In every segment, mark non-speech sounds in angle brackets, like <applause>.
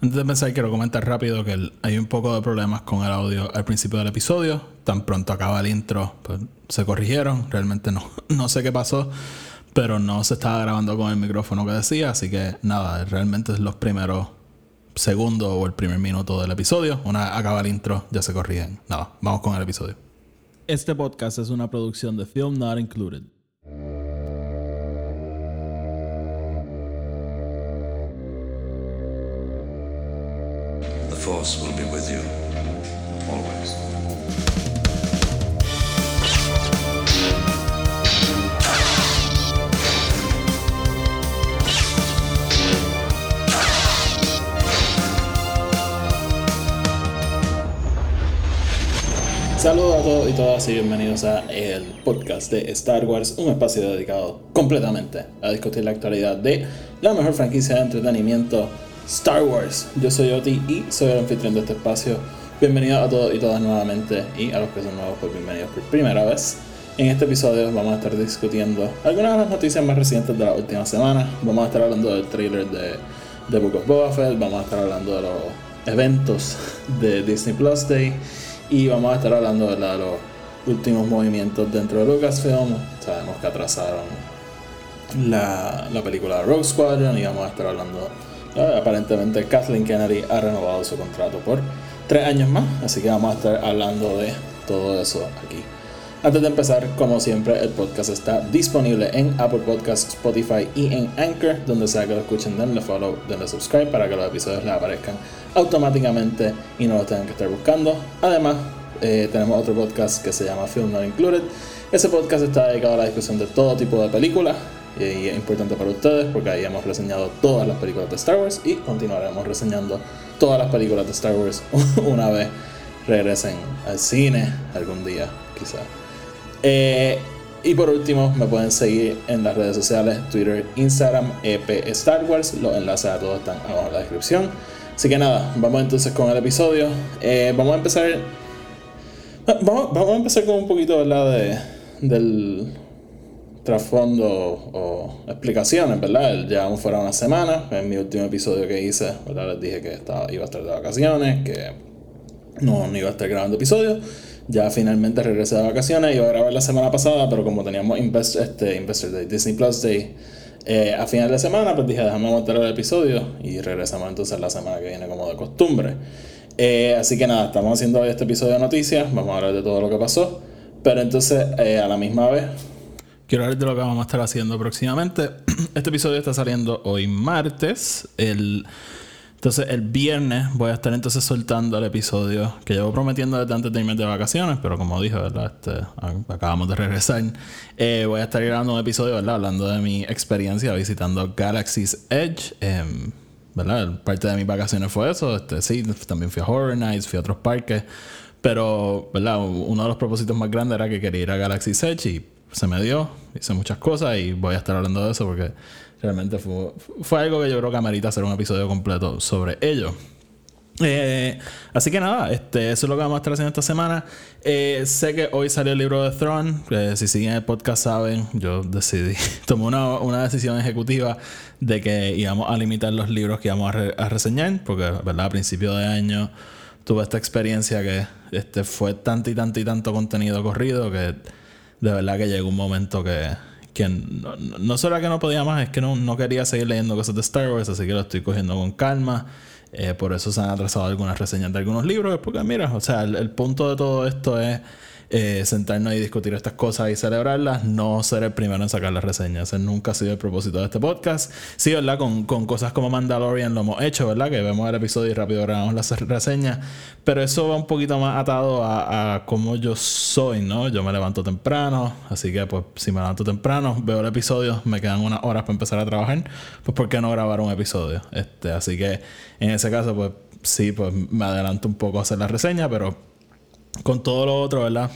Antes de empezar, quiero comentar rápido que hay un poco de problemas con el audio al principio del episodio. Tan pronto acaba el intro, pues se corrigieron. Realmente no, <laughs> no sé qué pasó, pero no se estaba grabando con el micrófono que decía. Así que nada, realmente es los primeros segundos o el primer minuto del episodio. Una acaba el intro, ya se corrigen. Nada, vamos con el episodio. Este podcast es una producción de Film Not Included. Will be with you always. Saludos a todos y todas y bienvenidos a el podcast de Star Wars, un espacio dedicado completamente a discutir la actualidad de la mejor franquicia de entretenimiento Star Wars. Yo soy Oti y soy el anfitrión de este espacio. Bienvenidos a todos y todas nuevamente y a los que son nuevos, pues bienvenidos por primera vez. En este episodio vamos a estar discutiendo algunas de las noticias más recientes de la última semana. Vamos a estar hablando del trailer de, The Book of Boba Fett, vamos a estar hablando de los eventos de Disney Plus Day y vamos a estar hablando de, los últimos movimientos dentro de Lucasfilm. Sabemos que atrasaron la, la película Rogue Squadron y vamos a estar hablando aparentemente Kathleen Kennedy ha renovado su contrato por tres años más, así que vamos a estar hablando de todo eso aquí. Antes de empezar, como siempre, el podcast está disponible en Apple Podcasts, Spotify y en Anchor, donde sea que lo escuchen, denle follow, denle subscribe para que los episodios les aparezcan automáticamente y no los tengan que estar buscando. Además, eh, tenemos otro podcast que se llama Film Not Included. Ese podcast está dedicado a la discusión de todo tipo de películas, y es importante para ustedes porque ahí hemos reseñado todas las películas de Star Wars y continuaremos reseñando todas las películas de Star Wars <laughs> una vez regresen al cine algún día, quizá. Eh, y por último, me pueden seguir en las redes sociales, Twitter, Instagram, EP Star Wars. Los enlaces a todos están abajo en la descripción. Así que nada, vamos entonces con el episodio. Eh, vamos a empezar. Vamos, vamos, a empezar con un poquito ¿verdad? De, del trasfondo o explicaciones, ¿verdad? Ya fuera una semana, en mi último episodio que hice, ¿verdad? Les dije que estaba, iba a estar de vacaciones, que no, no iba a estar grabando episodios. Ya finalmente regresé de vacaciones, iba a grabar la semana pasada, pero como teníamos este, Investor Day, Disney Plus Day, eh, a final de semana, pues dije, déjame montar el episodio y regresamos entonces la semana que viene como de costumbre. Eh, así que nada, estamos haciendo este episodio de noticias, vamos a hablar de todo lo que pasó, pero entonces eh, a la misma vez quiero hablar de lo que vamos a estar haciendo próximamente. <clears throat> Este episodio está saliendo hoy martes. Entonces, el viernes voy a estar entonces soltando el episodio que llevo prometiendo desde antes de de vacaciones, pero como dije, ¿verdad? Este, acabamos de regresar. Eh, voy a estar grabando un episodio, ¿verdad? Hablando de mi experiencia visitando Galaxy's Edge. Em. Parte de mis vacaciones fue eso. Este, sí, también fui a Horror Nights, fui a otros parques. Pero. Uno de los propósitos más grandes era que quería ir a Galaxy's Edge y se me dio, hice muchas cosas y voy a estar hablando de eso porque realmente fue, fue algo que yo creo que amerita hacer un episodio completo sobre ello. Eh, así que nada, este, eso es lo que vamos a estar haciendo esta semana. Eh, sé que hoy salió el libro de Throne. si siguen el podcast saben, yo decidí, <laughs> tomé una, una, decisión ejecutiva de que íbamos a limitar los libros que íbamos a, a reseñar, porque ¿verdad? a principio de año tuve esta experiencia que este, fue tanto y tanto y tanto contenido corrido que de verdad que llegó un momento que, que no, no solo que no podía más, es que no, no, quería seguir leyendo cosas de Star Wars, así que lo estoy cogiendo con calma. Eh, por eso se han atrasado algunas reseñas de algunos libros, porque mira, o sea, el punto de todo esto es eh, sentarnos y discutir estas cosas y celebrarlas, no ser el primero en sacar las reseñas. Ese nunca ha sido el propósito de este podcast. Sí, ¿verdad? Con, con cosas como Mandalorian lo hemos hecho, ¿verdad? Que vemos el episodio y rápido grabamos las reseñas. Pero eso va un poquito más atado a, a cómo yo soy, ¿no? Yo me levanto temprano, así que pues si me levanto temprano, veo el episodio, me quedan unas horas para empezar a trabajar, pues ¿por qué no grabar un episodio? Este, así que en ese caso, pues sí, pues me adelanto un poco a hacer la reseña, pero con todo lo otro, ¿verdad?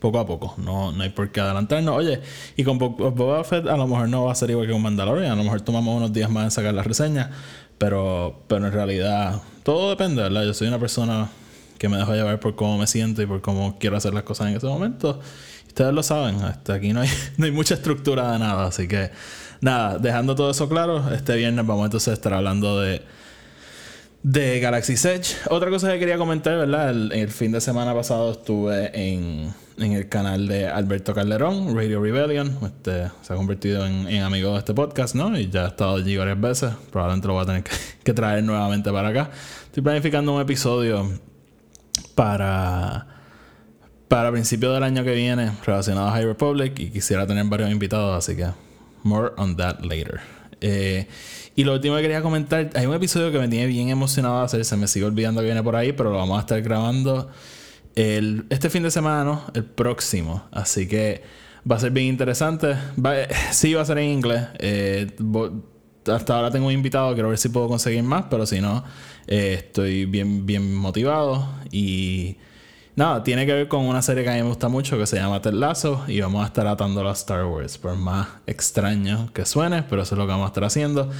Poco a poco. No, no hay por qué adelantarnos. Oye, y con Boba Fett a lo mejor no va a ser igual que con Mandalorian. A lo mejor tomamos unos días más en sacar la reseña. Pero, pero en realidad, todo depende, ¿verdad? Yo soy una persona que me dejo llevar por cómo me siento y por cómo quiero hacer las cosas en ese momento. Ustedes lo saben, hasta aquí no hay, <laughs> no hay mucha estructura de nada. Así que, nada, dejando todo eso claro, este viernes vamos entonces a estar hablando de de Galaxy Edge. Otra cosa que quería comentar, ¿verdad? El, fin de semana pasado estuve en, en, el canal de Alberto Calderón, Radio Rebellion. Este, se ha convertido en, amigo de este podcast, ¿no? Y ya ha estado allí varias veces. Probablemente lo voy a tener que, <laughs> traer nuevamente para acá. Estoy planificando un episodio para para principios del año que viene relacionado a High Republic y quisiera tener varios invitados, así que more on that later. Eh, y lo último que quería comentar, hay un episodio que me tiene bien emocionado hacer, se me sigue olvidando que viene por ahí, pero lo vamos a estar grabando el, este fin de semana, ¿no? El próximo. Así que va a ser bien interesante. sí, va a ser en inglés. Eh, hasta ahora tengo un invitado, quiero ver si puedo conseguir más, pero si no, eh, estoy bien, bien motivado y Nada, tiene que ver con una serie que a mí me gusta mucho que se llama Ted y vamos a estar atando a Star Wars, por más extraño que suene, pero eso es lo que vamos a estar haciendo.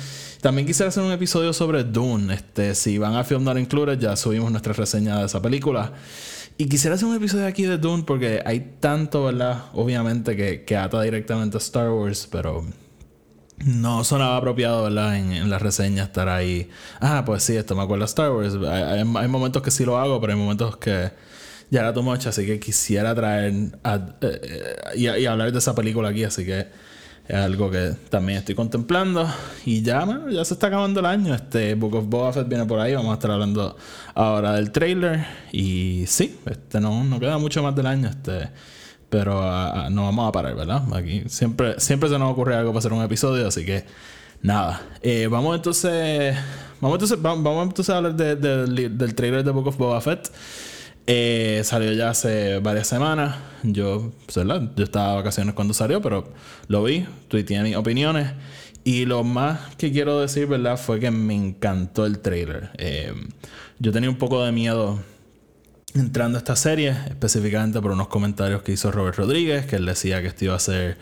También quisiera hacer un episodio sobre Dune. Este, si van a Film Not Included, ya subimos nuestra reseña de esa película. Y quisiera hacer un episodio aquí de Dune porque hay tanto, ¿verdad? Obviamente que, que ata directamente a Star Wars, pero no sonaba apropiado, ¿verdad? En, la reseña estar ahí. Ah, pues sí, esto me acuerda a Star Wars. Hay, momentos que sí lo hago, pero hay momentos que ya era too much, así que quisiera traer eh, eh, y, hablar de esa película aquí, así que es algo que también estoy contemplando. Y ya, ya se está acabando el año. Este Book of Boba Fett viene por ahí. Vamos a estar hablando ahora del trailer. Y sí, este no, no queda mucho más del año. Este. Pero ah, no vamos a parar, ¿verdad? Aquí siempre, siempre se nos ocurre algo para hacer un episodio, así que nada. Eh, vamos entonces. Vamos entonces, vamos entonces a hablar del trailer de Book of Boba Fett. Eh, salió ya hace varias semanas. Yo, pues, Yo estaba de vacaciones cuando salió, pero lo vi, tuiteé mis opiniones. Y lo más que quiero decir, ¿verdad? Fue que me encantó el trailer. Eh, yo tenía un poco de miedo entrando a esta serie, específicamente por unos comentarios que hizo Robert Rodríguez, que él decía que esto iba a ser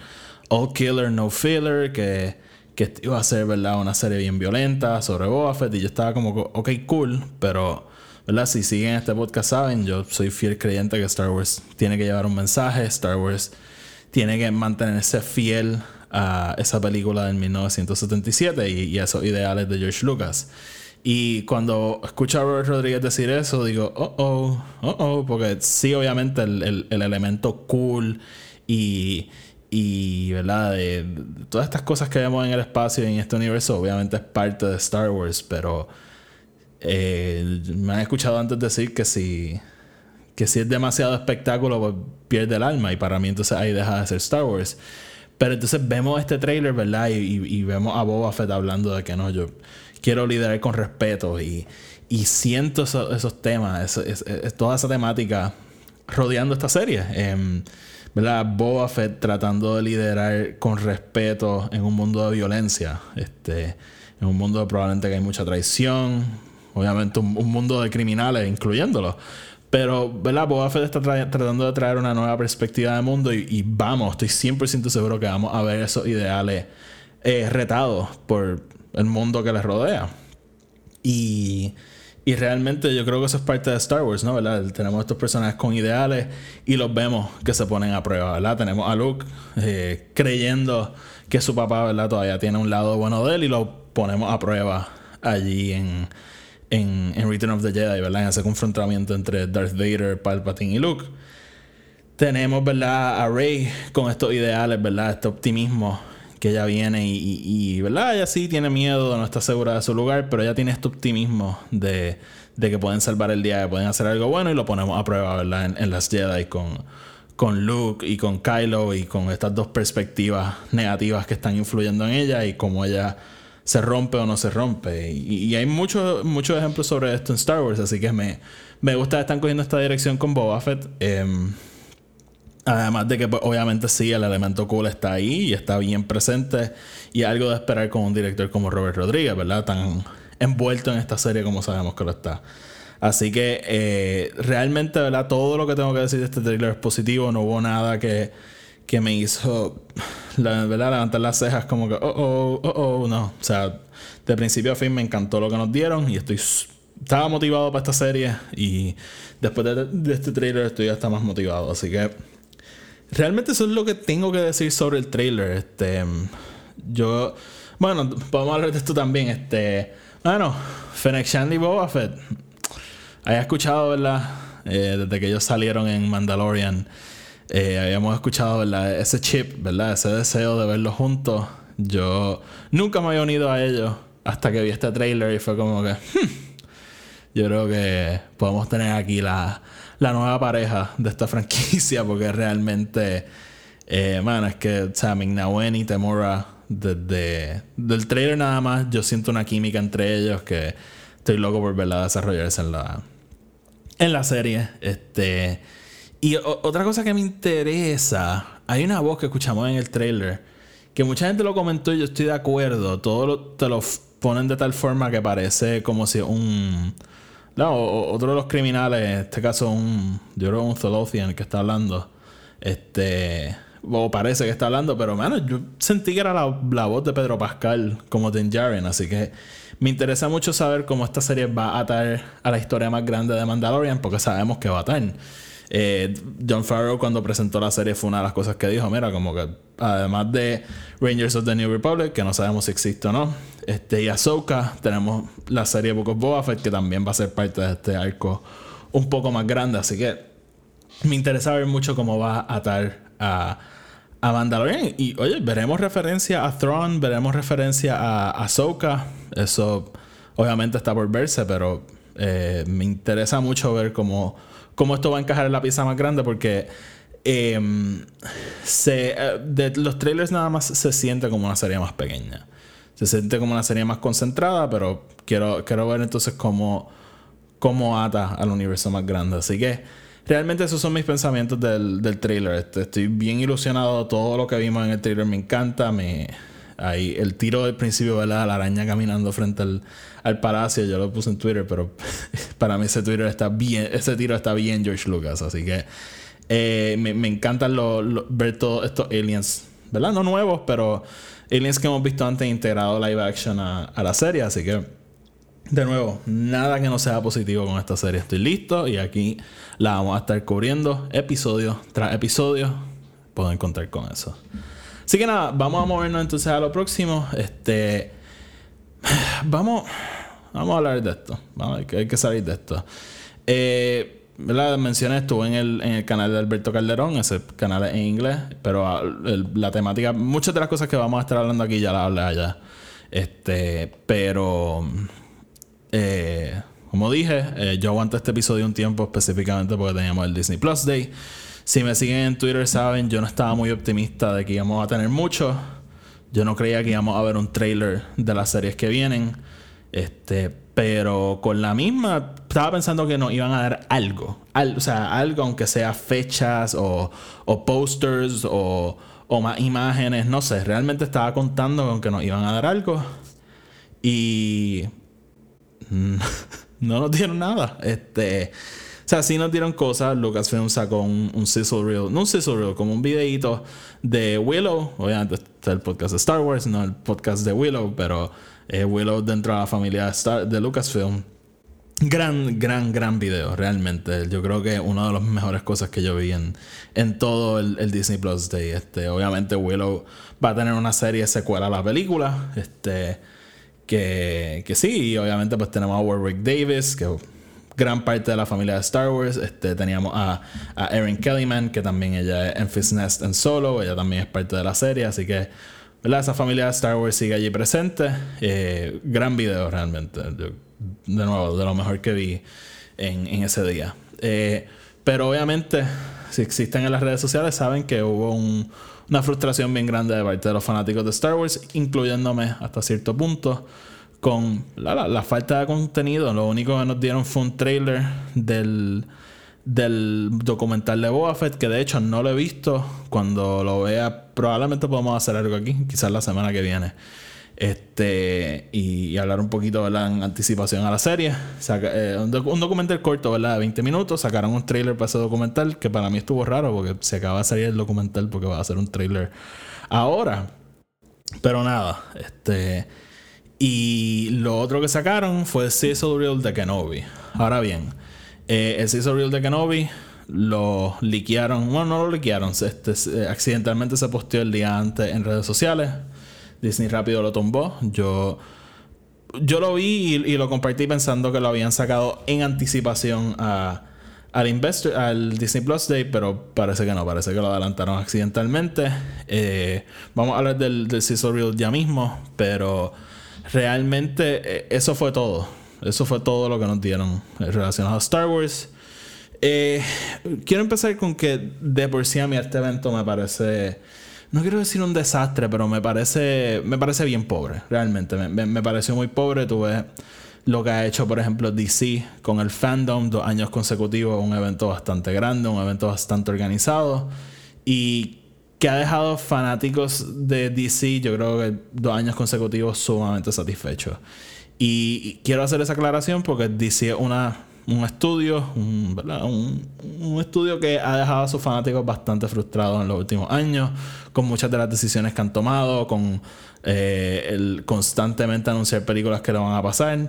all killer, no filler, que, que esto iba a ser, ¿verdad? Una serie bien violenta sobre Boba Fett. Y yo estaba como, ok, cool, pero ¿verdad? Si siguen este podcast saben, yo soy fiel creyente que Star Wars tiene que llevar un mensaje, Star Wars tiene que mantenerse fiel a esa película del 1977 y, a esos ideales de George Lucas. Y cuando escucho a Robert Rodríguez decir eso, digo, oh, oh, oh, oh, porque sí, obviamente el, elemento cool y, y ¿verdad? De, todas estas cosas que vemos en el espacio y en este universo, obviamente es parte de Star Wars, pero eh, me han escuchado antes decir que si, que si es demasiado espectáculo, pues pierde el alma. Y para mí, entonces ahí deja de ser Star Wars. Pero entonces vemos este trailer, ¿verdad? Y, vemos a Boba Fett hablando de que no, yo quiero liderar con respeto. Y, y siento esos temas, toda esa temática rodeando esta serie. Eh, ¿verdad? Boba Fett tratando de liderar con respeto en un mundo de violencia. Este, en un mundo probablemente que hay mucha traición, obviamente un, mundo de criminales, incluyéndolo. Pero, ¿verdad? Boba Fett está tratando de traer una nueva perspectiva de mundo y, vamos, estoy 100% seguro que vamos a ver esos ideales eh, retados por el mundo que les rodea. Y, y, realmente yo creo que eso es parte de Star Wars, ¿no? ¿verdad? Tenemos estos personajes con ideales y los vemos que se ponen a prueba, ¿verdad? Tenemos a Luke eh, creyendo que su papá, ¿verdad? Todavía tiene un lado bueno de él y lo ponemos a prueba allí en en, Return of the Jedi, ¿verdad? En ese confrontamiento entre Darth Vader, Palpatine y Luke. Tenemos, ¿verdad? A Rey con estos ideales, ¿verdad? Este optimismo que ella viene y, ¿verdad? Ella sí tiene miedo, no está segura de su lugar, pero ella tiene este optimismo de, que pueden salvar el día, que pueden hacer algo bueno y lo ponemos a prueba, ¿verdad? En, en las Jedi con, con Luke y con Kylo y con estas dos perspectivas negativas que están influyendo en ella y cómo ella se rompe o no se rompe. Y, hay muchos muchos ejemplos sobre esto en Star Wars, así que me, me gusta que están cogiendo esta dirección con Boba Fett. Em, además de que pues, obviamente sí, el elemento cool está ahí y está bien presente y algo de esperar con un director como Robert Rodríguez, ¿verdad? Tan envuelto en esta serie como sabemos que lo está. Así que eh, realmente, ¿verdad? Todo lo que tengo que decir de este trailer es positivo, no hubo nada que que me hizo <laughs> la, ¿verdad? levantar las cejas como que, oh, oh, oh, oh, no. O sea, de principio a fin me encantó lo que nos dieron y estoy estaba motivado para esta serie y después de, este trailer estoy hasta más motivado. Así que realmente eso es lo que tengo que decir sobre el trailer. Este, yo, bueno, podemos hablar de esto también. Este, Bueno, Fennec Shanley Boba Fett. Había escuchado, ¿verdad? Eh, desde que ellos salieron en Mandalorian. Eh, habíamos escuchado, ¿verdad? Ese chip, ¿verdad? Ese deseo de verlos juntos. Yo nunca me había unido a ellos hasta que vi este trailer y fue como que. Hmm, yo creo que podemos tener aquí la, la nueva pareja de esta <laughs> franquicia porque realmente. Eh, man, es que, o sea, Mignawen y Temora, desde del trailer nada más, yo siento una química entre ellos que estoy loco por verla desarrollarse en la, en la serie. Este. Y otra cosa que me interesa, hay una voz que escuchamos en el trailer que mucha gente lo comentó y yo estoy de acuerdo. Todo te lo ponen de tal forma que parece como si un. No, otro de los criminales, en este caso un. Yo creo un Tholofian que está hablando. Este. O parece que está hablando, pero bueno, yo sentí que era la, voz de Pedro Pascal como Din Djarin, así que me interesa mucho saber cómo esta serie va a atar a la historia más grande de Mandalorian, porque sabemos que va a atar. Eh, John Farrow cuando presentó la serie fue una de las cosas que dijo, mira, como que además de Rangers of the New Republic, que no sabemos si existe o no, este, y Ahsoka, tenemos la serie Book of Boba Fett, que también va a ser parte de este arco un poco más grande, así que me interesa ver mucho cómo va a atar a, a Mandalorian. Y oye, veremos referencia a Thrawn, veremos referencia a Ahsoka, eso obviamente está por verse, pero eh, me interesa mucho ver cómo cómo esto va a encajar en la pieza más grande porque em, eh, de los trailers nada más se siente como una serie más pequeña. Se siente como una serie más concentrada, pero quiero, quiero ver entonces cómo, cómo ata al universo más grande. Así que realmente esos son mis pensamientos del, del trailer. Este, estoy bien ilusionado. Todo lo que vimos en el trailer me encanta. Me, ahí, el tiro del principio, ¿verdad? La araña caminando frente al, al palacio. Yo lo puse en Twitter, pero <laughs> para mí ese Twitter está bien, ese tiro está bien George Lucas. Así que eh, me, me encanta ver todos estos aliens, ¿verdad? No nuevos, pero aliens que hemos visto antes integrado live action a, la serie. Así que, de nuevo, nada que no sea positivo con esta serie. Estoy listo y aquí la vamos a estar cubriendo episodio tras episodio. Pueden contar con eso. Así que nada, vamos a movernos entonces a lo próximo. Este. Vamos, vamos a hablar de esto. Vamos, hay, que, salir de esto. Eh, la mencioné, estuve en el, canal de Alberto Calderón, ese canal en inglés, pero ah, la temática, muchas de las cosas que vamos a estar hablando aquí ya las hablé allá. Este, pero, eh, como dije, eh, yo aguanté este episodio un tiempo específicamente porque teníamos el Disney Plus Day. Si me siguen en Twitter, saben, yo no estaba muy optimista de que íbamos a tener mucho. Yo no creía que íbamos a ver un trailer de las series que vienen. Este, pero con la misma, estaba pensando que nos iban a dar algo. o sea, algo, aunque sea fechas o, o posters o, o, más imágenes, no sé. Realmente estaba contando con que nos iban a dar algo. Y. <laughs> no nos dieron nada. Este. Sea, sí nos dieron cosas. Lucasfilm sacó un, un sizzle reel, no un sizzle reel, como un videito de Willow. Obviamente está el podcast de Star Wars, no el podcast de Willow, pero eh, Willow dentro de la familia de Lucasfilm. Gran, gran, gran video, realmente. Yo creo que una de las mejores cosas que yo vi en, en todo el, Disney Plus Day. Este, obviamente, Willow va a tener una serie secuela a la película. Este, que, que sí, y obviamente, pues tenemos a Warwick Davis, que gran parte de la familia de Star Wars. Este, teníamos a, a Erin Kellyman, que también ella es en Fist Nest en Solo, ella también es parte de la serie, así que ¿verdad? esa familia de Star Wars sigue allí presente. Eh, gran video realmente, de nuevo, de lo mejor que vi en, en ese día. Eh, pero obviamente, si existen en las redes sociales, saben que hubo una frustración bien grande de parte de los fanáticos de Star Wars, incluyéndome hasta cierto punto con la, falta de contenido. Lo único que nos dieron fue un trailer del, del documental de Boba Fett, que de hecho no lo he visto. Cuando lo vea, probablemente podamos hacer algo aquí, quizás la semana que viene. Este, y, hablar un poquito ¿verdad? en anticipación a la serie. Eh, un, documental corto, ¿verdad? De 20 minutos. Sacaron un trailer para ese documental, que para mí estuvo raro porque se acaba de salir el documental porque va a ser un trailer ahora. Pero nada, este y lo otro que sacaron fue el Sizzle Reel de Kenobi. Ahora bien, eh, el Sizzle Reel de Kenobi lo liquearon. Bueno, no lo liquearon. Este, accidentalmente se posteó el día antes en redes sociales. Disney rápido lo tumbó. Yo yo lo vi y, lo compartí pensando que lo habían sacado en anticipación a, al, investor, al Disney Plus Day, pero parece que no, parece que lo adelantaron accidentalmente. Eh, vamos a hablar del, del Reel ya mismo, pero realmente eh, eso fue todo. Eso fue todo lo que nos dieron relacionado a Star Wars. Eh, quiero empezar con que de por sí a mí este evento me parece no quiero decir un desastre, pero me parece, me parece bien pobre, realmente. Me, me, pareció muy pobre. Tuve lo que ha hecho, por ejemplo, DC con el fandom, dos años consecutivos, un evento bastante grande, un evento bastante organizado. Y que ha dejado fanáticos de DC, yo creo que dos años consecutivos sumamente satisfechos. y quiero hacer esa aclaración porque DC es una un estudio, un, un, estudio que ha dejado a sus fanáticos bastante frustrados en los últimos años, con muchas de las decisiones que han tomado, con eh, el constantemente anunciar películas que le van a pasar.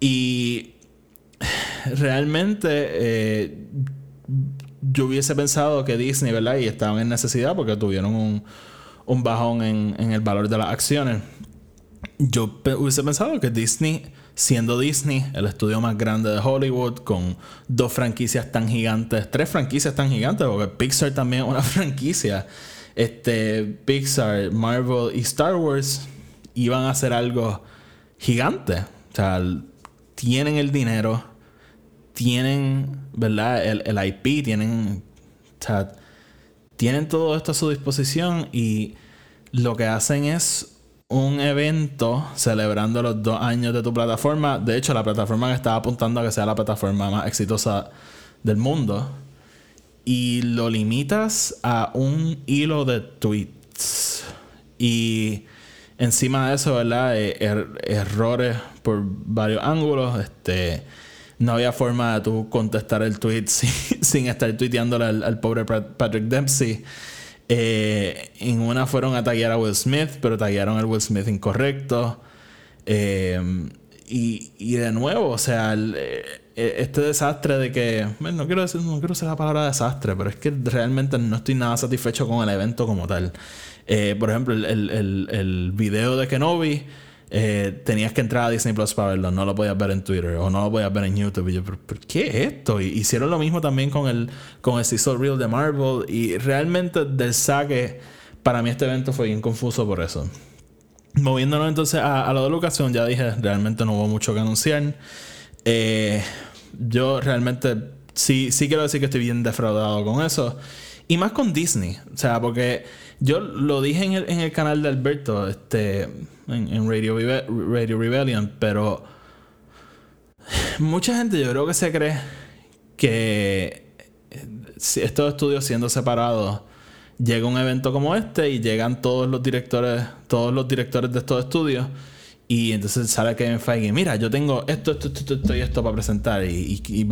Y realmente eh, yo hubiese pensado que Disney, ¿verdad? Y estaban en necesidad porque tuvieron un, un bajón en, en el valor de las acciones. Yo hubiese pensado que Disney siendo Disney el estudio más grande de Hollywood, con dos franquicias tan gigantes, tres franquicias tan gigantes, porque Pixar también es una <laughs> franquicia. Este, Pixar, Marvel y Star Wars iban a hacer algo gigante. O sea, tienen el dinero, tienen, ¿verdad? El, el IP, tienen, o tienen todo esto a su disposición y lo que hacen es un evento celebrando los dos años de tu plataforma. De hecho, la plataforma que estaba apuntando a que sea la plataforma más exitosa del mundo. Y lo limitas a un hilo de tweets. Y encima de eso, ¿verdad? Eh, er, errores por varios ángulos. Este. No había forma de tú contestar el tweet <laughs> sin, estar tuiteándole al pobre Patrick Dempsey. Eh, en una fueron a taggear a Will Smith, pero taggearon al Will Smith incorrecto. Eh, y, de nuevo, o sea, eh, este desastre de que. no quiero decir, no quiero usar la palabra desastre, pero es que realmente no estoy nada satisfecho con el evento como tal. por ejemplo, el, el, el video de Kenobi eh, tenías que entrar a Disney Plus para verlo, no lo podías ver en Twitter o no lo podías ver en YouTube. Y yo, ¿pero, qué es esto? Y hicieron lo mismo también con el, con el Season Real de Marvel. Y realmente del saque, para mí este evento fue bien confuso por eso. Moviéndonos entonces a, a lo de la ocasión, ya dije, realmente no hubo mucho que anunciar. Eh, yo realmente sí, sí quiero decir que estoy bien defraudado con eso. Y más con Disney. O sea, porque yo lo dije en el, en el canal de Alberto, este en, Radio, Radio Rebellion, pero mucha gente yo creo que se cree que estos estudios siendo separados llega un evento como este y llegan todos los directores todos los directores de estos estudios y entonces sale Kevin Feige mira yo tengo esto esto esto, esto y esto para presentar y, y,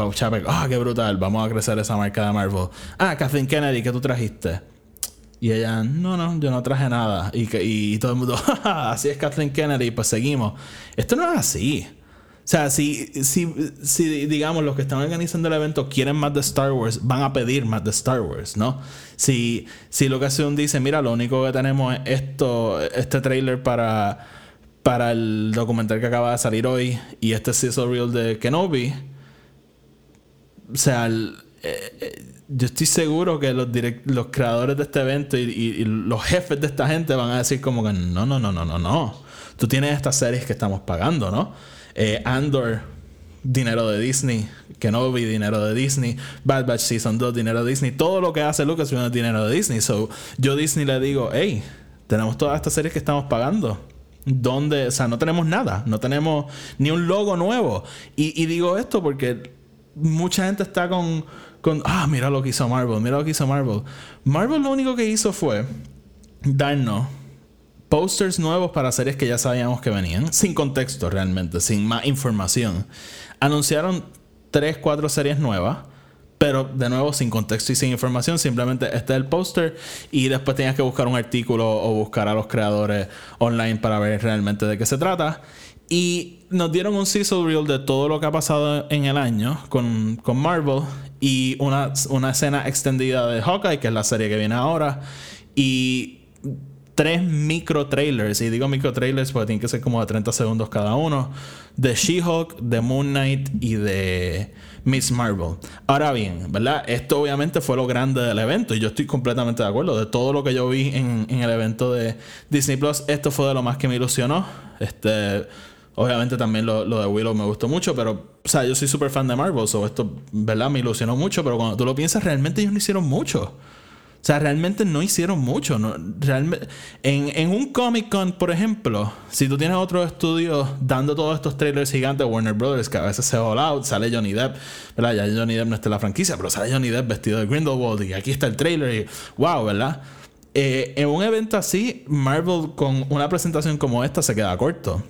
ah qué brutal vamos a crecer esa marca de Marvel ah Kathleen Kennedy ¿qué tú trajiste y ella, no, no, yo no traje nada. Y, y, todo el mundo, <laughs> así es Kathleen Kennedy, pues seguimos. Esto no es así. O sea, si, si, si, digamos, los que están organizando el evento quieren más de Star Wars, van a pedir más de Star Wars, ¿no? Si, si hace un dice, mira, lo único que tenemos es esto, este trailer para, para el documental que acaba de salir hoy y este sizzle reel de Kenobi, o sea, eh, eh, yo estoy seguro que los, los creadores de este evento y, los jefes de esta gente van a decir como que no, no, no, no, no, no. Tú tienes estas series que estamos pagando, ¿no? Eh, Andor, dinero de Disney. Kenobi, dinero de Disney. Bad Batch Season 2, dinero de Disney. Todo lo que hace Lucas es dinero de Disney. So, yo Disney le digo, hey, tenemos todas estas series que estamos pagando. ¿Dónde? O sea, no tenemos nada. No tenemos ni un logo nuevo. y digo esto porque mucha gente está con con, ah, mira lo que hizo Marvel, mira lo que hizo Marvel. Marvel lo único que hizo fue darnos posters nuevos para series que ya sabíamos que venían, sin contexto realmente, sin más información. Anunciaron 3, 4 series nuevas. Pero de nuevo, sin contexto y sin información, simplemente este es el póster y después tenías que buscar un artículo o buscar a los creadores online para ver realmente de qué se trata. Y nos dieron un sizzle reel de todo lo que ha pasado en el año con, con Marvel y una, una escena extendida de Hawkeye, que es la serie que viene ahora. Y tres micro trailers, y digo micro trailers porque tienen que ser como de 30 segundos cada uno, de She-Hulk, de Moon Knight y de Miss Marvel. Ahora bien, ¿verdad? Esto obviamente fue lo grande del evento y yo estoy completamente de acuerdo. De todo lo que yo vi en, el evento de Disney Plus, esto fue de lo más que me ilusionó. Este. Obviamente también lo, de Willow me gustó mucho, pero, o sea, yo soy súper fan de Marvel, so esto, ¿verdad? Me ilusionó mucho, pero cuando tú lo piensas, realmente ellos no hicieron mucho. O sea, realmente no hicieron mucho. Realmente, en, un Comic Con, por ejemplo, si tú tienes otro estudio dando todos estos trailers gigantes, Warner Brothers, que a veces se all out, sale Johnny Depp, ¿verdad? Ya Johnny Depp no está en la franquicia, pero sale Johnny Depp vestido de Grindelwald y aquí está el trailer y wow, ¿verdad? Eh, en un evento así, Marvel con una presentación como esta se queda corto.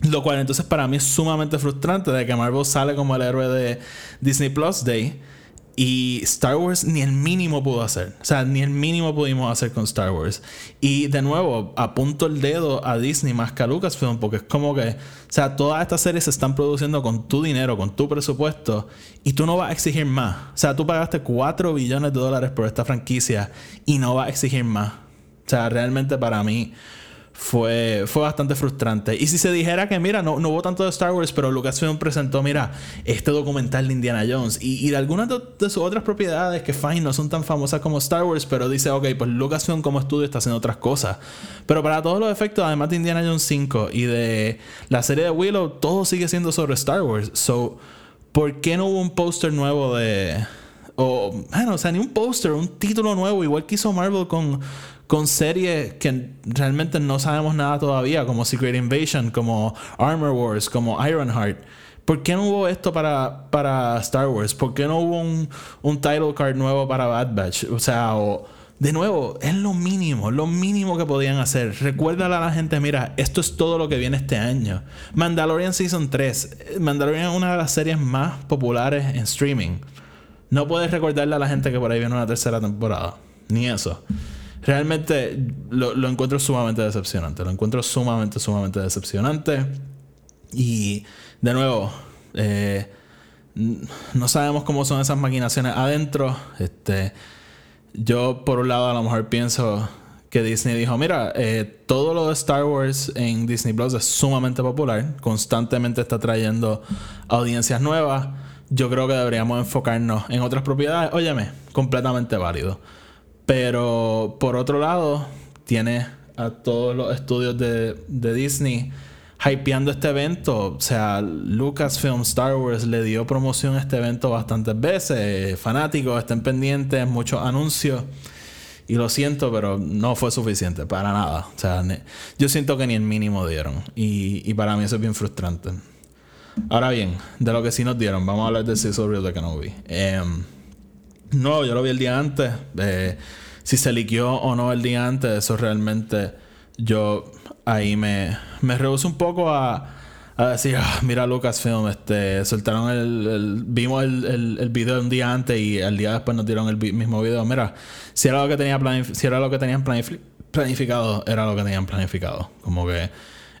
Lo cual entonces para mí es sumamente frustrante de que Marvel sale como el héroe de Disney Plus Day y Star Wars ni el mínimo pudo hacer. O sea, ni el mínimo pudimos hacer con Star Wars. Y de nuevo, apunto el dedo a Disney más que a Lucasfilm porque es como que, o sea, todas estas series se están produciendo con tu dinero, con tu presupuesto y tú no vas a exigir más. O sea, tú pagaste 4 billones de dólares por esta franquicia y no vas a exigir más. O sea, realmente para mí fue, fue bastante frustrante. Y si se dijera que, mira, no, no hubo tanto de Star Wars, pero Lucasfilm presentó, mira, este documental de Indiana Jones y, de algunas de, sus otras propiedades que, fine, no son tan famosas como Star Wars, pero dice, ok, pues Lucasfilm como estudio está haciendo otras cosas. Pero para todos los efectos, además de Indiana Jones 5 y de la serie de Willow, todo sigue siendo sobre Star Wars. So, ¿por qué no hubo un póster nuevo de... O, bueno, o sea, ni un póster, un título nuevo, igual que hizo Marvel con con series que realmente no sabemos nada todavía, como Secret Invasion, como Armor Wars, como Ironheart. ¿Por qué no hubo esto para, para Star Wars? ¿Por qué no hubo un, un title card nuevo para Bad Batch? O sea, de nuevo, es lo mínimo, lo mínimo que podían hacer. Recuérdale a la gente, mira, esto es todo lo que viene este año. Mandalorian Season 3. Mandalorian es una de las series más populares en streaming. No puedes recordarle a la gente que por ahí viene una tercera temporada. Ni eso realmente lo, lo, encuentro sumamente decepcionante. Lo encuentro sumamente, sumamente decepcionante. Y de nuevo, eh, no sabemos cómo son esas maquinaciones adentro. Este, yo, por un lado, a lo mejor pienso que Disney dijo: Mira, eh, todo lo de Star Wars en Disney Plus es sumamente popular, constantemente está trayendo audiencias nuevas. Yo creo que deberíamos enfocarnos en otras propiedades. Óyeme, completamente válido. Pero por otro lado, tiene a todos los estudios de, Disney hypeando este evento. O sea, Lucasfilm Star Wars le dio promoción a este evento bastantes veces. Fanáticos, estén pendientes, muchos anuncios. Y lo siento, pero no fue suficiente, para nada. O sea, yo siento que ni el mínimo dieron. Y, para mí eso es bien frustrante. Ahora bien, de lo que sí nos dieron, vamos a hablar del Sizzle de Kenobi. Eh, no, yo lo vi el día antes. Eh, si se liqueó o no el día antes, eso realmente yo ahí me, me rehuso un poco a, a decir, ah, mira Lucasfilm, este, soltaron el, vimos el, el, video un día antes y al día después nos dieron el mismo video. Mira, si era lo que tenía si era lo que tenían planificado, era lo que tenían planificado. Como que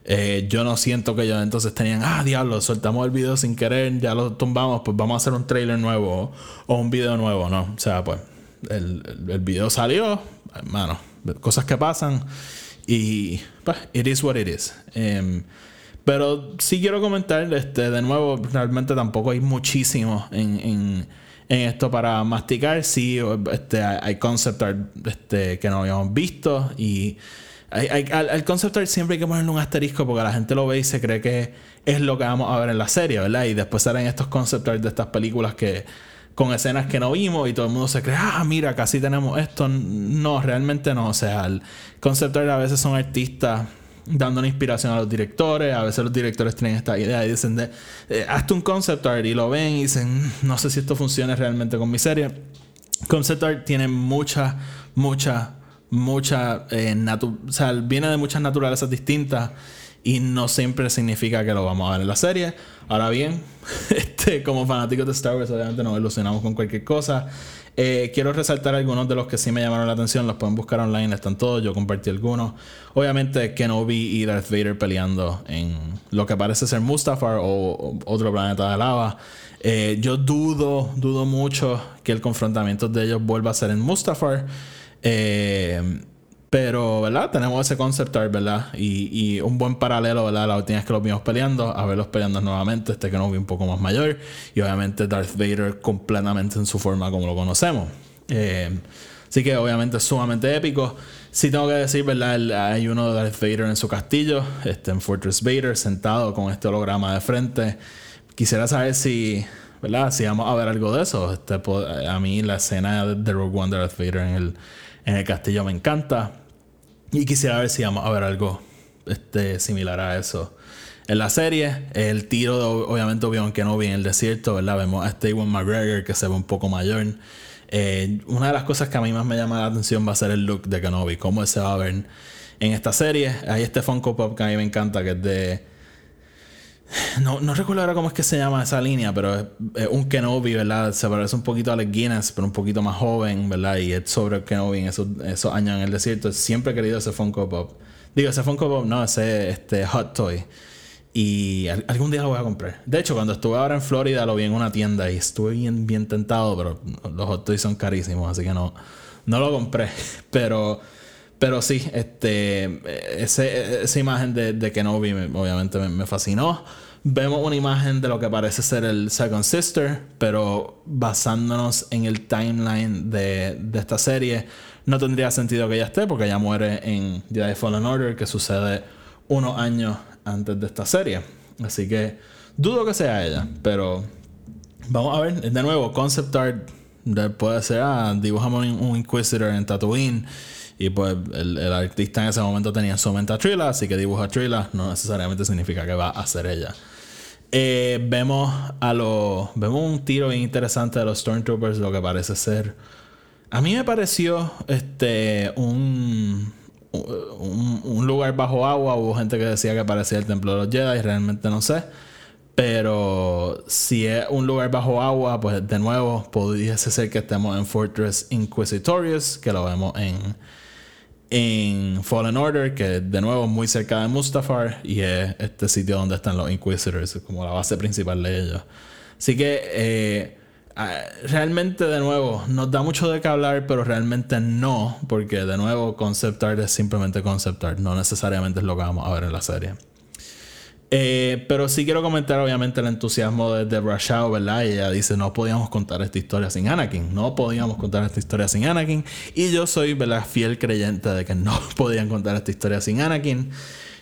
eh, yo no siento que ellos entonces tenían, ah, diablo, soltamos el video sin querer, ya lo tumbamos, pues vamos a hacer un trailer nuevo o un video nuevo, ¿no? O sea, pues el, el, video salió, hermano, cosas que pasan y pues, it is what it is. Em, pero sí quiero comentar, este, de nuevo, realmente tampoco hay muchísimo en, en, en esto para masticar. Sí, este, hay concept art este, que no habíamos visto y al, concept art siempre hay que ponerle un asterisco porque la gente lo ve y se cree que es lo que vamos a ver en la serie, ¿verdad? Y después salen estos concept art de estas películas que con escenas que no vimos y todo el mundo se cree, ah, mira, casi tenemos esto. No, realmente no. O sea, el concept art a veces son artistas dando una inspiración a los directores. A veces los directores tienen esta idea y dicen, eh, hazte un concept art y lo ven y dicen, no sé si esto funciona realmente con mi serie. Concept art tiene mucha, mucha mucha, eh, o sea, viene de muchas naturalezas distintas y no siempre significa que lo vamos a ver en la serie. Ahora bien, <laughs> este, como fanáticos de Star Wars, obviamente nos ilusionamos con cualquier cosa. Eh, quiero resaltar algunos de los que sí me llamaron la atención. Los pueden buscar online, están todos. Yo compartí algunos. Obviamente, Kenobi y Darth Vader peleando en lo que parece ser Mustafar o, otro planeta de lava. Eh, yo dudo, dudo mucho que el confrontamiento de ellos vuelva a ser en Mustafar. Eh, Pero, ¿verdad? Tenemos ese concept art, ¿verdad? Y, y, un buen paralelo, ¿verdad? La última vez que los vimos peleando, a verlos peleando nuevamente, este que nos vi un poco más mayor. Y obviamente Darth Vader completamente en su forma como lo conocemos. Eh, así que obviamente es sumamente épico. Sí tengo que decir, ¿verdad? hay uno de Darth Vader en su castillo, este, en Fortress Vader, sentado con este holograma de frente. Quisiera saber si, ¿verdad? Si vamos a ver algo de eso. Este, a mí la escena de Rogue One de Darth Vader en el, en el castillo me encanta. Y quisiera ver si vamos a ver algo este, similar a eso. En la serie, el tiro de, obviamente Obi-Wan Kenobi en el desierto, ¿verdad? Vemos a Steven McGregor que se ve un poco mayor. Eh, una de las cosas que a mí más me llama la atención va a ser el look de Kenobi, cómo se va a ver en esta serie. Hay este Funko Pop que a mí me encanta, que es de... No, no recuerdo ahora cómo es que se llama esa línea, pero es, un Kenobi, ¿verdad? Se parece un poquito a Alec Guinness, pero un poquito más joven, ¿verdad? Y es sobre Kenobi en esos, esos años en el desierto. Siempre he querido ese Funko Pop. Digo, ese Funko Pop, no, ese este, Hot Toy. Y algún día lo voy a comprar. De hecho, cuando estuve ahora en Florida lo vi en una tienda y estuve bien, bien tentado, pero los hot toys son carísimos, así que no, no lo compré. <laughs> Pero, pero sí, este, ese, esa imagen de, de Kenobi obviamente me, fascinó. Vemos una imagen de lo que parece ser el Second Sister, pero basándonos en el timeline de, de esta serie, no tendría sentido que ella esté, porque ella muere en Jedi Fallen Order, que sucede unos años antes de esta serie. Así que dudo que sea ella, pero vamos a ver. De nuevo, concept art puede ser, ah, dibujamos un Inquisitor en Tatooine. Y pues el, artista en ese momento tenía en su mente a Trilla, así que dibuja Trilla. No necesariamente significa que va a ser ella. Eh, vemos a los. Vemos un tiro bien interesante de los Stormtroopers, lo que parece ser. A mí me pareció este un un, lugar bajo agua. Hubo gente que decía que parecía el templo de los Jedi, realmente no sé. Pero si es un lugar bajo agua, pues de nuevo pudiese ser que estemos en Fortress Inquisitorius, que lo vemos en, en Fallen Order, que de nuevo muy cerca de Mustafar y es este sitio donde están los Inquisitors, como la base principal de ellos. Así que eh, realmente, de nuevo, nos da mucho de qué hablar, pero realmente no, porque de nuevo, concept art es simplemente concept art, no necesariamente es lo que vamos a ver en la serie. Eh, pero sí quiero comentar, obviamente, el entusiasmo de Deborah Shaw, ¿verdad? ella dice: No podíamos contar esta historia sin Anakin, no podíamos contar esta historia sin Anakin. Y yo soy, ¿verdad?, fiel creyente de que no <laughs> podían contar esta historia sin Anakin.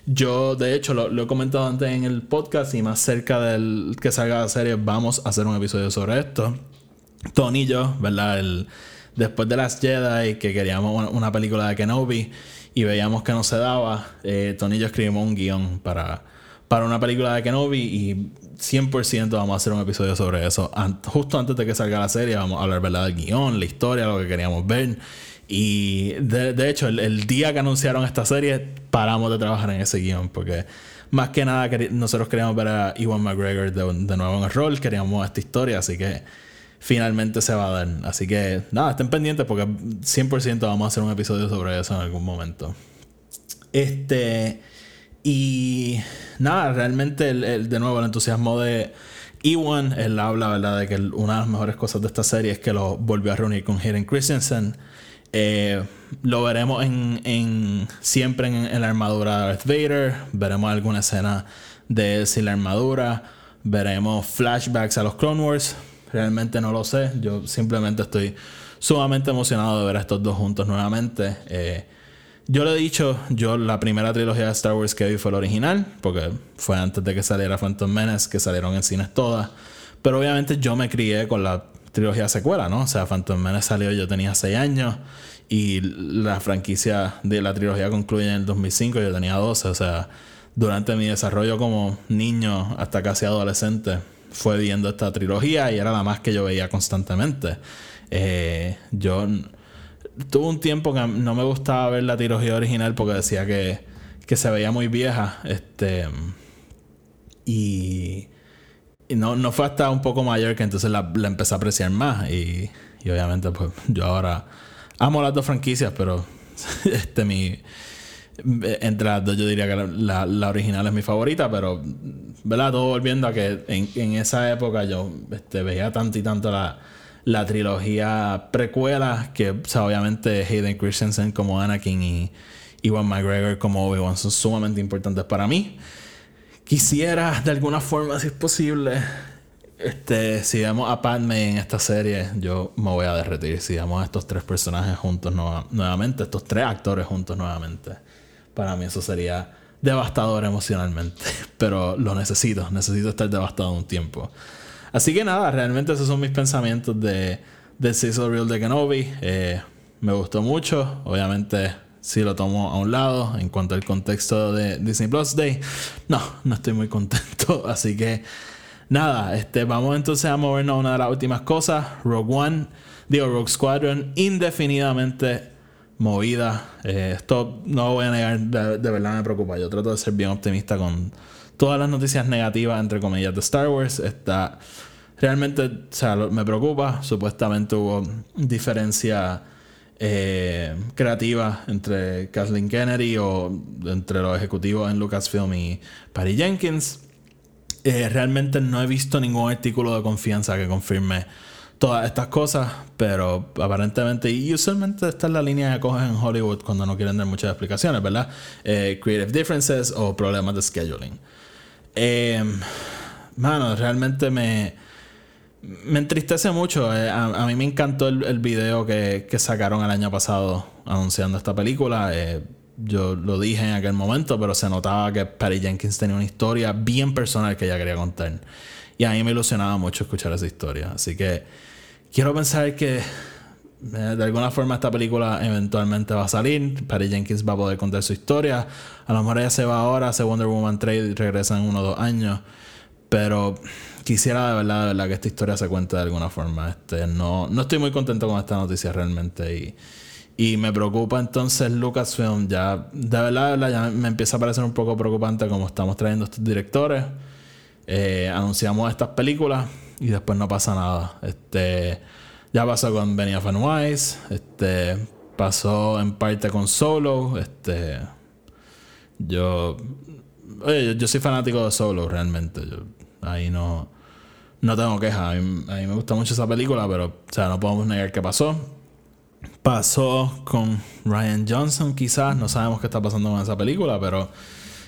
Yo, de hecho, lo, he comentado antes en el podcast y más cerca del que salga la serie, vamos a hacer un episodio sobre esto. Tony y yo, ¿verdad? Después de las Jedi, que queríamos una, película de Kenobi y veíamos que no se daba, eh, y yo escribimos un guion para, para una película de Kenobi y 100% vamos a hacer un episodio sobre eso. justo antes de que salga la serie, vamos a hablar, ¿verdad? Del guion, la historia, lo que queríamos ver. Y de, hecho, el, día que anunciaron esta serie, paramos de trabajar en ese guion. Porque más que nada nosotros queríamos ver a Iwan McGregor de, nuevo en el rol, queríamos esta historia, así que finalmente se va a dar. Así que nada, estén pendientes porque 100% vamos a hacer un episodio sobre eso en algún momento. Este. Y nada, realmente el, de nuevo el entusiasmo de Iwan, él habla, ¿verdad?, de que una de las mejores cosas de esta serie es que lo volvió a reunir con Hayden Christensen. Eh, lo veremos en, siempre en, la armadura de Darth Vader. Veremos alguna escena de él sin la armadura. Veremos flashbacks a los Clone Wars. Realmente no lo sé. Yo simplemente estoy sumamente emocionado de ver a estos dos juntos nuevamente. Eh, yo lo he dicho, yo la primera trilogía de Star Wars que vi fue la original, porque fue antes de que saliera Phantom Menace, que salieron en cines todas. Pero obviamente yo me crié con la trilogía secuela, ¿no? O sea, Phantom Menace salió, yo tenía 6 años y la franquicia de la trilogía concluye en el 2005, yo tenía 12, o sea, durante mi desarrollo como niño hasta casi adolescente fue viendo esta trilogía y era la más que yo veía constantemente. Eh, yo tuve un tiempo que no me gustaba ver la trilogía original porque decía que, que se veía muy vieja, este y y no, no fue hasta un poco mayor que entonces la, la empecé a apreciar más. Y, y, obviamente, pues yo ahora amo las dos franquicias, pero <laughs> este mi. Entre las dos, yo diría que la, la, original es mi favorita, pero, ¿verdad? Todo volviendo a que en, en esa época yo este, veía tanto y tanto la, la trilogía precuela, que obviamente Hayden Christensen como Anakin y Iwan McGregor como Obi-Wan son sumamente importantes para mí. Quisiera, de alguna forma, si es posible, este, si vemos a Padme en esta serie, yo me voy a derretir. Si vemos a estos tres personajes juntos nuevamente, estos tres actores juntos nuevamente, para mí eso sería devastador emocionalmente. <laughs> Pero lo necesito, necesito estar devastado un tiempo. Así que nada, realmente esos son mis pensamientos de, de Sizzle Real de Kenobi. Eh, me gustó mucho. Obviamente, si lo tomo a un lado en cuanto al contexto de Disney Plus Day, no, no estoy muy <laughs> contento. Así que nada, este, vamos entonces a movernos a una de las últimas cosas. Rogue One, digo Rogue Squadron, indefinidamente movida. Eh, esto no voy a negar, de verdad me preocupa. Yo trato de ser bien optimista con todas las noticias negativas, entre comillas, de Star Wars. Está realmente, o sea, me preocupa. Supuestamente hubo diferencia eh, creativa entre Kathleen Kennedy o entre los ejecutivos en Lucasfilm y Patty Jenkins. Eh, realmente no he visto ningún artículo de confianza que confirme todas estas cosas, pero aparentemente, y usualmente esta es la línea que cogen en Hollywood cuando no quieren dar muchas explicaciones, ¿verdad? Eh, creative differences o problemas de scheduling. Eh, mano, realmente me, me entristece mucho. Eh, a, mí me encantó el, el video que, que, sacaron el año pasado anunciando esta película. Eh, yo lo dije en aquel momento, pero se notaba que Patty Jenkins tenía una historia bien personal que ella quería contar. Y a mí me ilusionaba mucho escuchar esa historia. Así que quiero pensar que de alguna forma esta película eventualmente va a salir. Patty Jenkins va a poder contar su historia. A lo mejor ella se va ahora, hace Wonder Woman 3 y regresa en uno o dos años. Pero quisiera de verdad, de verdad que esta historia se cuente de alguna forma. Este, no, no estoy muy contento con esta noticia realmente. Y, y me preocupa entonces Lucasfilm. Ya, de verdad, de verdad, ya me empieza a parecer un poco preocupante como estamos trayendo estos directores. Eh, anunciamos estas películas y después no pasa nada. Este, ya pasó con Benny Wise, este, pasó en parte con Solo, este, yo, oye, yo, soy fanático de Solo realmente, ahí no, no tengo queja, a mí, me gusta mucho esa película, pero, o sea, no podemos negar que pasó. Pasó con Ryan Johnson, quizás, no sabemos qué está pasando con esa película, pero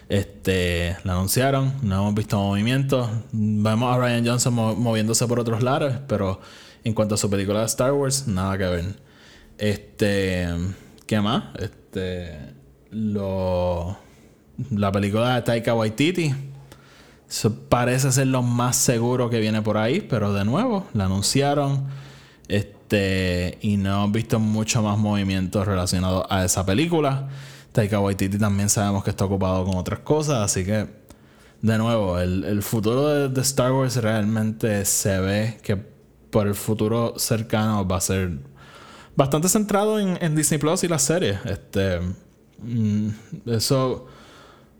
este, la anunciaron, no hemos visto movimientos. Vemos a Ryan Johnson moviéndose por otros lados, pero en cuanto a su película de Star Wars, nada que ver. Este, ¿qué más? Este, lo, la película de Taika Waititi. Parece ser lo más seguro que viene por ahí, pero de nuevo, la anunciaron. Este, y no hemos visto mucho más movimientos relacionados a esa película. Taika Waititi también sabemos que está ocupado con otras cosas, así que, de nuevo, el, futuro de, Star Wars realmente se ve que por el futuro cercano va a ser bastante centrado en, Disney Plus y las series. Este, mm, eso,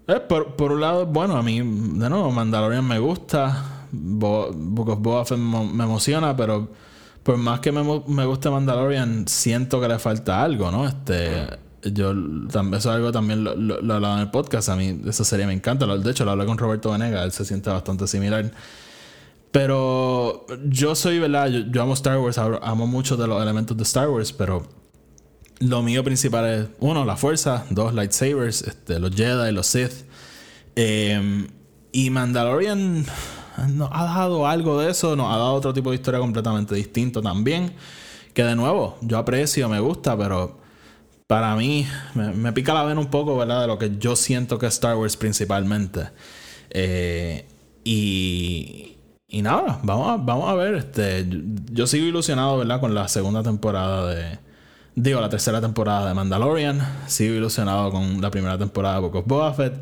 eh, por, un lado, bueno, a mí, de nuevo, Mandalorian me gusta, Book of Fett me, emociona, pero por más que me, me guste Mandalorian, siento que le falta algo, ¿no? Este yo eso es algo también lo, lo, lo, en el podcast. A mí esa serie me encanta. De hecho, lo hablé con Roberto Venega. Él se siente bastante similar. Pero yo soy, ¿verdad? Yo, amo Star Wars. Amo muchos de los elementos de Star Wars. Pero lo mío principal es, uno, la fuerza. Dos, lightsabers. Este, los Jedi, los Sith. Em, y Mandalorian nos ha dado algo de eso. Nos ha dado otro tipo de historia completamente distinto también. Que de nuevo, yo aprecio, me gusta, pero para mí me, pica la vena un poco, ¿verdad? De lo que yo siento que es Star Wars principalmente. Eh, y, y nada, vamos a, vamos a ver. Este, yo sigo ilusionado, ¿verdad? Con la segunda temporada de... Digo, la tercera temporada de Mandalorian. Sigo ilusionado con la primera temporada de Book of Boba Fett.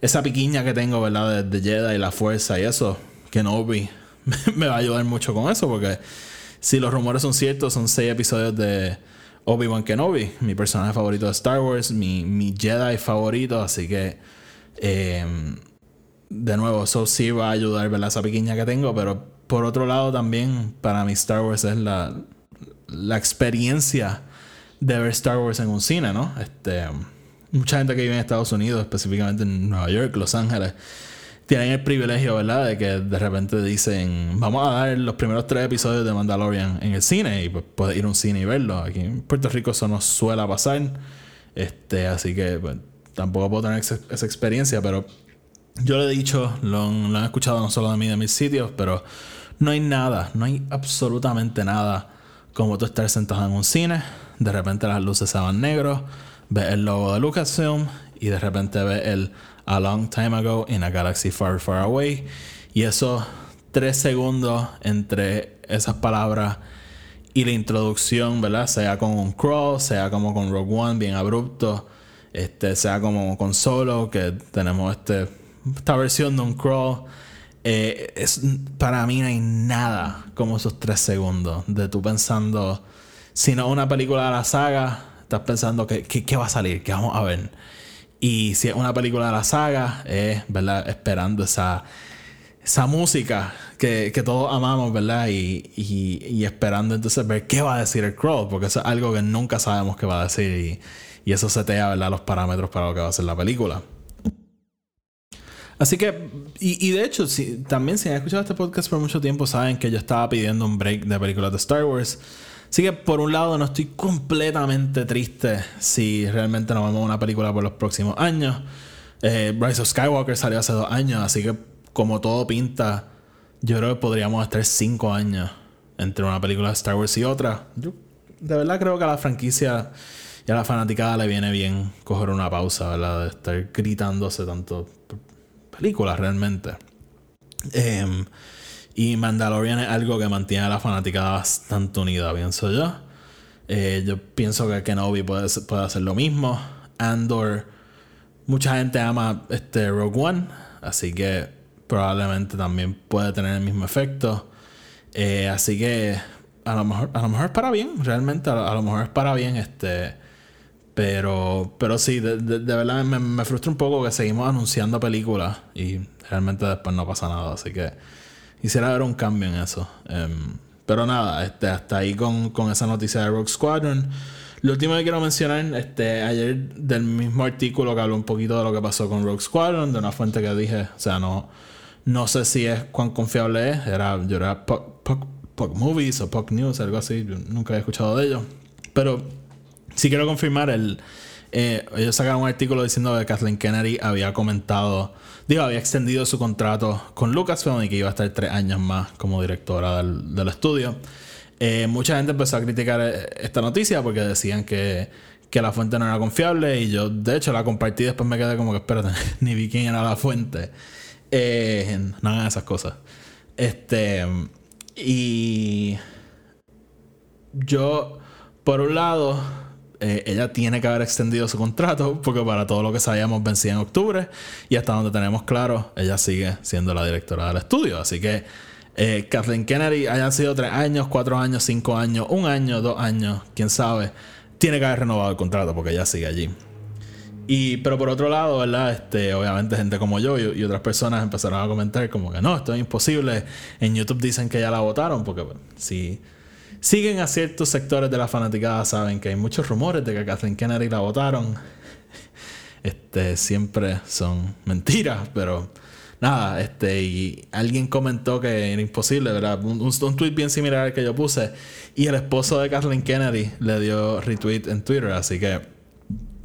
Esa piquiña que tengo, ¿verdad? De, de Jedi y la fuerza y eso. Que <laughs> no me va a ayudar mucho con eso porque si los rumores son ciertos, son seis episodios de Obi-Wan Kenobi, mi personaje favorito de Star Wars, mi, mi Jedi favorito, así que em, de nuevo, eso sí va a ayudar ver esa pequeña que tengo, pero por otro lado también para mí Star Wars es la, la experiencia de ver Star Wars en un cine, ¿no? Este, mucha gente que vive en Estados Unidos, específicamente en Nueva York, Los Ángeles, tienen el privilegio, ¿verdad? De que de repente dicen, vamos a dar los primeros tres episodios de Mandalorian en el cine y pues puedes ir a un cine y verlo. Aquí en Puerto Rico eso no suele pasar. Este, así que pues, tampoco puedo tener esa, experiencia, pero yo le he dicho, lo, han escuchado no solo de mí, de mis sitios, pero no hay nada, no hay absolutamente nada como tú estar sentado en un cine, de repente las luces se van negros, ves el logo de Lucasfilm y de repente ves el a long time ago in a galaxy far, far away. Y esos tres segundos entre esas palabras y la introducción, ¿verdad? Sea con un crawl, sea como con Rogue One, bien abrupto, este, sea como con Solo, que tenemos este, esta versión de un crawl. Eh, es, para mí no hay nada como esos tres segundos de tú pensando, si no una película de la saga, estás pensando que, qué va a salir, qué vamos a ver. Y si es una película de la saga, es, ¿verdad? Esperando esa, esa música que, todos amamos, ¿verdad? Y, y, esperando entonces ver qué va a decir el Crow, porque eso es algo que nunca sabemos qué va a decir y, y eso setea, ¿verdad? Los parámetros para lo que va a ser la película. Así que, y, de hecho, si, también si han escuchado este podcast por mucho tiempo, saben que yo estaba pidiendo un break de películas de Star Wars. Así que por un lado no estoy completamente triste si realmente no vemos una película por los próximos años. Eh, Rise of Skywalker salió hace dos años, así que como todo pinta, yo creo que podríamos estar cinco años entre una película de Star Wars y otra. Yo de verdad creo que a la franquicia y a la fanaticada le viene bien coger una pausa, ¿verdad? De estar gritándose tanto películas realmente. Eh, y Mandalorian es algo que mantiene a la fanaticada bastante unida, pienso yo. Eh, yo pienso que Kenobi puede, puede hacer lo mismo. Andor, mucha gente ama este Rogue One, así que probablemente también puede tener el mismo efecto. Eh, así que a lo mejor, a lo mejor es para bien, realmente, a, lo mejor es para bien, este. Pero, pero sí, de, verdad me, me, frustra un poco que seguimos anunciando películas y realmente después no pasa nada. Así que Quisiera ver un cambio en eso. Em, pero nada, este, hasta ahí con, esa noticia de Rogue Squadron. Lo último que quiero mencionar, este, ayer del mismo artículo que habló un poquito de lo que pasó con Rogue Squadron, de una fuente que dije, o sea, no, no sé si es cuán confiable es, era, yo era Puck, Movies o Puck News, algo así, yo nunca he escuchado de ellos. Pero sí quiero confirmar, el, eh, ellos sacaron un artículo diciendo que Kathleen Kennedy había comentado Digo, había extendido su contrato con Lucasfilm y que iba a estar tres años más como directora del, estudio. Eh, mucha gente empezó a criticar eh, esta noticia porque decían que, la fuente no era confiable y yo de hecho la compartí después me quedé como que espérate, <laughs> ni vi quién era la fuente. Eh, no esas cosas. Este y yo por un lado eh, ella tiene que haber extendido su contrato porque para todo lo que sabíamos vencía en octubre y hasta donde tenemos claro, ella sigue siendo la directora del estudio. Así que eh, Kathleen Kennedy, hayan sido tres años, cuatro años, cinco años, un año, dos años, quién sabe, tiene que haber renovado el contrato porque ella sigue allí. Y, pero por otro lado, ¿verdad? Este, obviamente gente como yo y, otras personas empezaron a comentar como que no, esto es imposible. En YouTube dicen que ya la votaron porque si siguen a ciertos sectores de la fanaticada, saben que hay muchos rumores de que Kathleen Kennedy la votaron. Este, siempre son mentiras, pero nada, este, y alguien comentó que era imposible, ¿verdad? Un, un, tweet bien similar al que yo puse, y el esposo de Kathleen Kennedy le dio retweet en Twitter, así que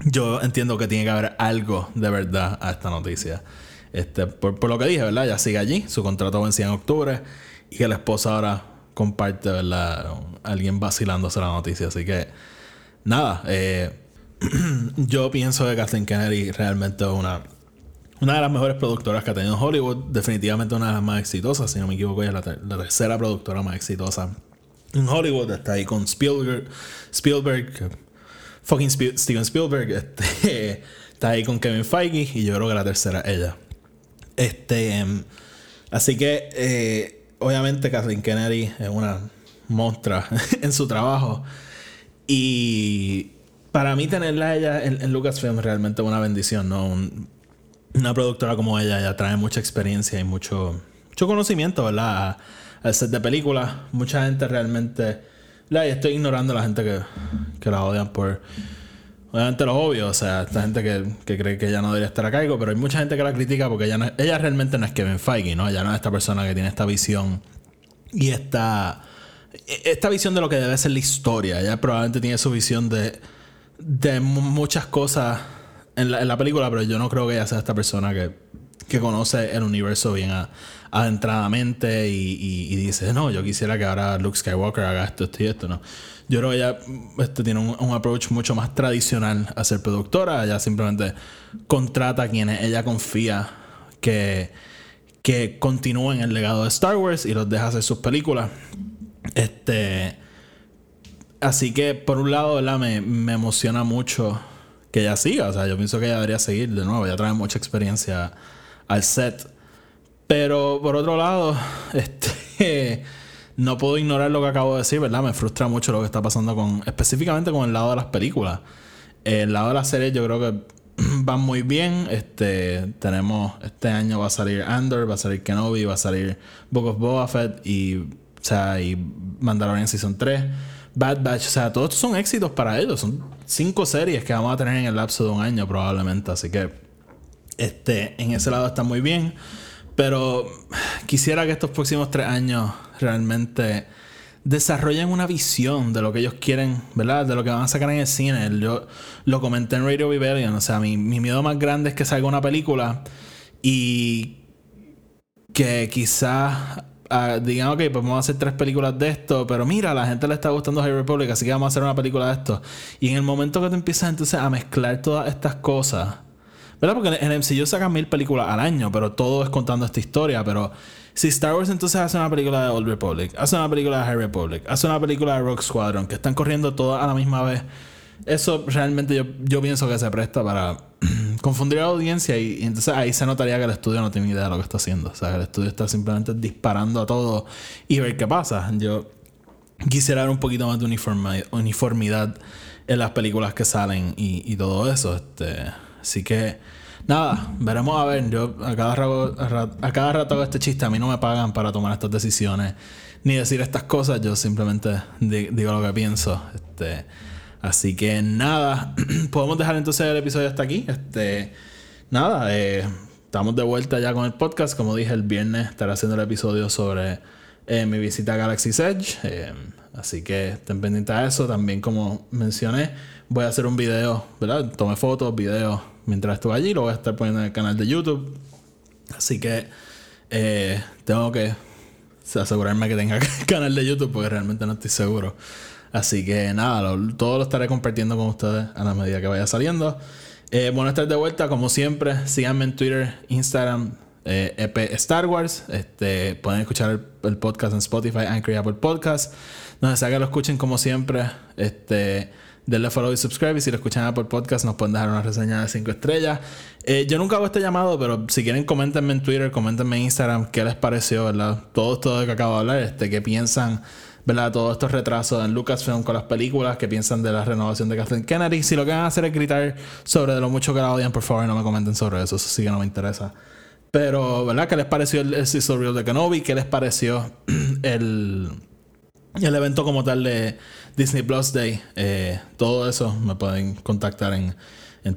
yo entiendo que tiene que haber algo de verdad a esta noticia. Este, por, por lo que dije, ¿verdad? Ya sigue allí, su contrato vencía en octubre, y que la esposa ahora comparte, ¿verdad? Alguien vacilándose la noticia. Así que, nada, eh, <clears throat> yo pienso que Kathleen Kennedy realmente es una, una de las mejores productoras que ha tenido Hollywood. Definitivamente una de las más exitosas, si no me equivoco, ella es la, tercera productora más exitosa en Hollywood. Está ahí con Spielberg, Spielberg fucking Steven Spielberg. <laughs> Este, está ahí con Kevin Feige y yo creo que la tercera es ella. Este, em, así que... Eh, obviamente Kathleen Kennedy es una monstrua <laughs> en su trabajo. Y para mí tenerla ella en, Lucasfilm es realmente una bendición, ¿no? una productora como ella ya trae mucha experiencia y mucho, mucho conocimiento, ¿verdad? Al set de películas. Mucha gente realmente... La, estoy ignorando a la gente que, que la odian por obviamente lo obvio, o sea, esta gente que, cree que ella no debería estar a cargo, pero hay mucha gente que la critica porque ella, no, ella realmente no es Kevin Feige, ¿no? Ella no es esta persona que tiene esta visión y esta, esta visión de lo que debe ser la historia. Ella probablemente tiene su visión de, de muchas cosas en la, en la película, pero yo no creo que ella sea esta persona que, que conoce el universo bien adentradamente y, dice, no, yo quisiera que ahora Luke Skywalker haga esto, esto y esto, ¿no? Yo creo que ella este, tiene un, approach mucho más tradicional a ser productora. Ella simplemente contrata a quienes ella confía que, que continúen el legado de Star Wars y los deja hacer sus películas. Este. Así que, por un lado. Me, me emociona mucho que ella siga. O sea, yo pienso que ella debería seguir de nuevo. Ella trae mucha experiencia al set. Pero por otro lado, <laughs> este no puedo ignorar lo que acabo de decir, ¿verdad? Me frustra mucho lo que está pasando con, específicamente con el lado de las películas. El lado de las series yo creo que <clears throat> van muy bien. Este, tenemos, este año va a salir Andor, va a salir Kenobi, va a salir Book of Boba Fett y, o sea, y Mandalorian Season 3. Bad Batch, o sea, todos estos son éxitos para ellos. Son cinco series que vamos a tener en el lapso de un año probablemente. Así que, este, en ese lado está muy bien. Pero quisiera que estos próximos tres años realmente desarrollen una visión de lo que ellos quieren, ¿verdad? De lo que van a sacar en el cine. Yo lo comenté en Radio Rebellion. O sea, mi, miedo más grande es que salga una película y que quizás uh, digan, ok, pues vamos a hacer tres películas de esto, pero mira, la gente le está gustando High Republic, así que vamos a hacer una película de esto. Y en el momento que te empiezas entonces a mezclar todas estas cosas, ¿verdad? Porque en el MCU sacan mil películas al año, pero todo es contando esta historia, pero si Star Wars entonces hace una película de Old Republic, hace una película de High Republic, hace una película de Rock Squadron, que están corriendo todas a la misma vez, eso realmente yo, yo pienso que se presta para <clears throat> confundir a la audiencia y, entonces ahí se notaría que el estudio no tiene idea de lo que está haciendo. O sea, que el estudio está simplemente disparando a todo y ver qué pasa. Yo quisiera ver un poquito más de uniformidad, en las películas que salen y, y todo eso. Este, así que Nada, veremos a ver. Yo a cada, rato, a cada rato hago este chiste. A mí no me pagan para tomar estas decisiones ni decir estas cosas. Yo simplemente digo lo que pienso. Este, así que nada, <clears throat> podemos dejar entonces el episodio hasta aquí. Este, nada, eh, estamos de vuelta ya con el podcast. Como dije, el viernes estaré haciendo el episodio sobre eh, mi visita a Galaxy's Edge. Eh, así que estén pendientes a eso. También, como mencioné, voy a hacer un video, ¿verdad? Tomé fotos, videos mientras estuve allí. Lo voy a estar poniendo en el canal de YouTube. Así que eh, tengo que asegurarme que tenga <laughs> canal de YouTube porque realmente no estoy seguro. Así que nada, todo lo estaré compartiendo con ustedes a la medida que vaya saliendo. Eh, bueno, estar de vuelta, como siempre. Síganme en Twitter, Instagram, EP eh, e Star Wars. Este, pueden escuchar el, podcast en Spotify, Anchor y Apple Podcast. No sea que lo escuchen como siempre. Este denle follow y subscribe. Y si lo escuchan por podcast, nos pueden dejar una reseña de 5 estrellas. Eh, yo nunca hago este llamado, pero si quieren, coméntenme en Twitter, coméntenme en Instagram qué les pareció, ¿verdad? Todo esto de que acabo de hablar, este, qué piensan, ¿verdad? Todos estos retrasos en Lucasfilm con las películas, qué piensan de la renovación de Kathleen Kennedy. Si lo que van a hacer es gritar sobre lo mucho que la odian, por favor, no me comenten sobre eso. Eso sí que no me interesa. Pero, ¿verdad? ¿Qué les pareció el, el Real de Kenobi? ¿Qué les pareció <clears throat> el, el evento como tal de Disney Plus Day. Eh, todo eso me pueden contactar en,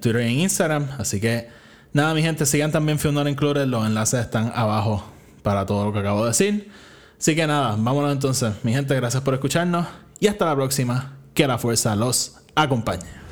Twitter y en Instagram. Así que nada, mi gente, sigan también Fiona Included. Los enlaces están abajo para todo lo que acabo de decir. Así que nada, vámonos entonces. Mi gente, gracias por escucharnos y hasta la próxima. Que la fuerza los acompañe.